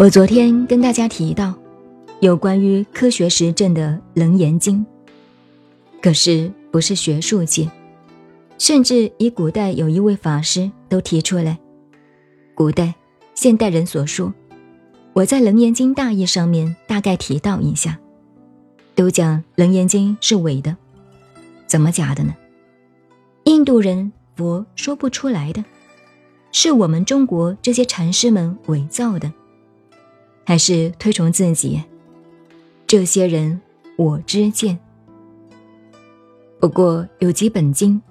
我昨天跟大家提到有关于科学实证的《楞严经》，可是不是学术界，甚至以古代有一位法师都提出来，古代、现代人所说，我在《楞严经》大意上面大概提到一下，都讲《楞严经》是伪的，怎么假的呢？印度人佛说不出来的，是我们中国这些禅师们伪造的。还是推崇自己，这些人我之见。不过有几本经，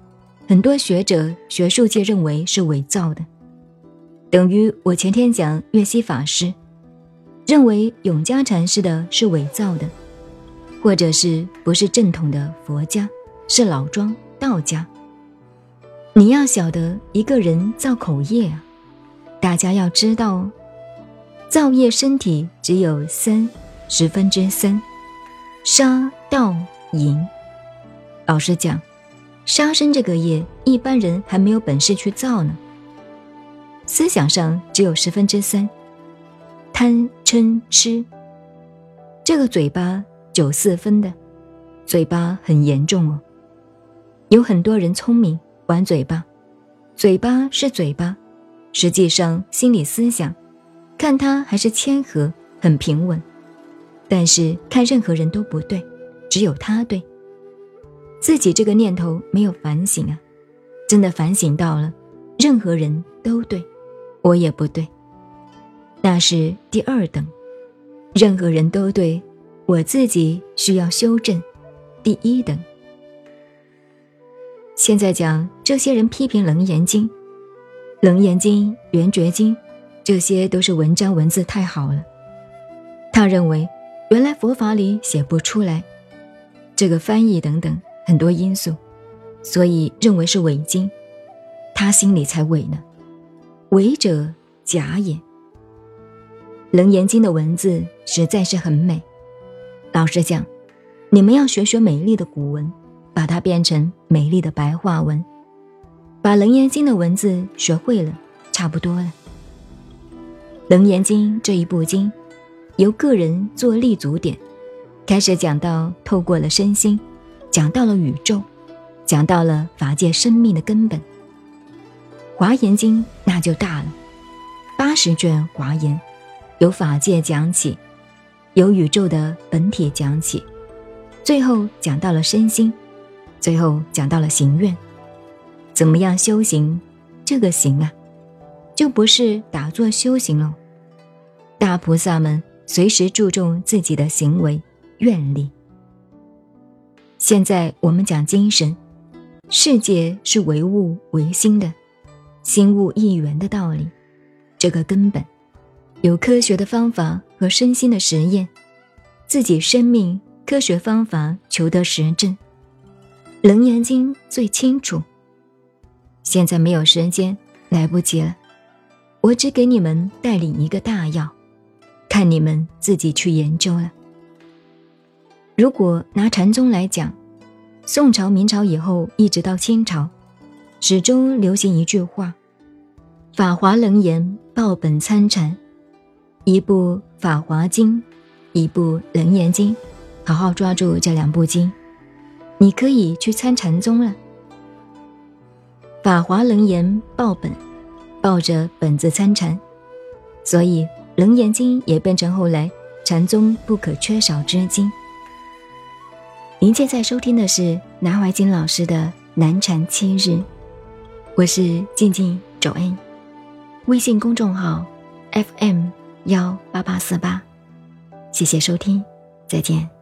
很多学者、学术界认为是伪造的，等于我前天讲月西法师，认为永嘉禅师的是伪造的，或者是不是正统的佛家，是老庄道家。你要晓得一个人造口业啊，大家要知道哦。造业身体只有三十分之三，杀盗淫。老实讲，杀生这个业，一般人还没有本事去造呢。思想上只有十分之三，贪嗔痴。这个嘴巴九四分的，嘴巴很严重哦。有很多人聪明玩嘴巴，嘴巴是嘴巴，实际上心理思想。看他还是谦和，很平稳，但是看任何人都不对，只有他对。自己这个念头没有反省啊，真的反省到了，任何人都对，我也不对，那是第二等。任何人都对，我自己需要修正，第一等。现在讲这些人批评《楞严经》，《楞严经》《圆觉经》。这些都是文章文字太好了，他认为原来佛法里写不出来，这个翻译等等很多因素，所以认为是伪经，他心里才伪呢。伪者假也。楞严经的文字实在是很美，老实讲，你们要学学美丽的古文，把它变成美丽的白话文，把楞严经的文字学会了，差不多了。《楞严经》这一部经，由个人做立足点，开始讲到透过了身心，讲到了宇宙，讲到了法界生命的根本。《华严经》那就大了，八十卷华严，由法界讲起，由宇宙的本体讲起，最后讲到了身心，最后讲到了行愿，怎么样修行？这个行啊，就不是打坐修行了。大菩萨们随时注重自己的行为愿力。现在我们讲精神，世界是唯物唯心的，心物一元的道理，这个根本有科学的方法和身心的实验，自己生命科学方法求得实证，《楞严经》最清楚。现在没有时间，来不及了，我只给你们带领一个大药。看你们自己去研究了。如果拿禅宗来讲，宋朝、明朝以后一直到清朝，始终流行一句话：“法华楞严报本参禅，一部《法华经》，一部《楞严经》，好好抓住这两部经，你可以去参禅宗了。”法华楞严报本，抱着本子参禅，所以。《楞严经》也变成后来禅宗不可缺少之经。您现在收听的是南怀瑾老师的南禅七日，我是静静周恩，微信公众号 FM 幺八八四八，谢谢收听，再见。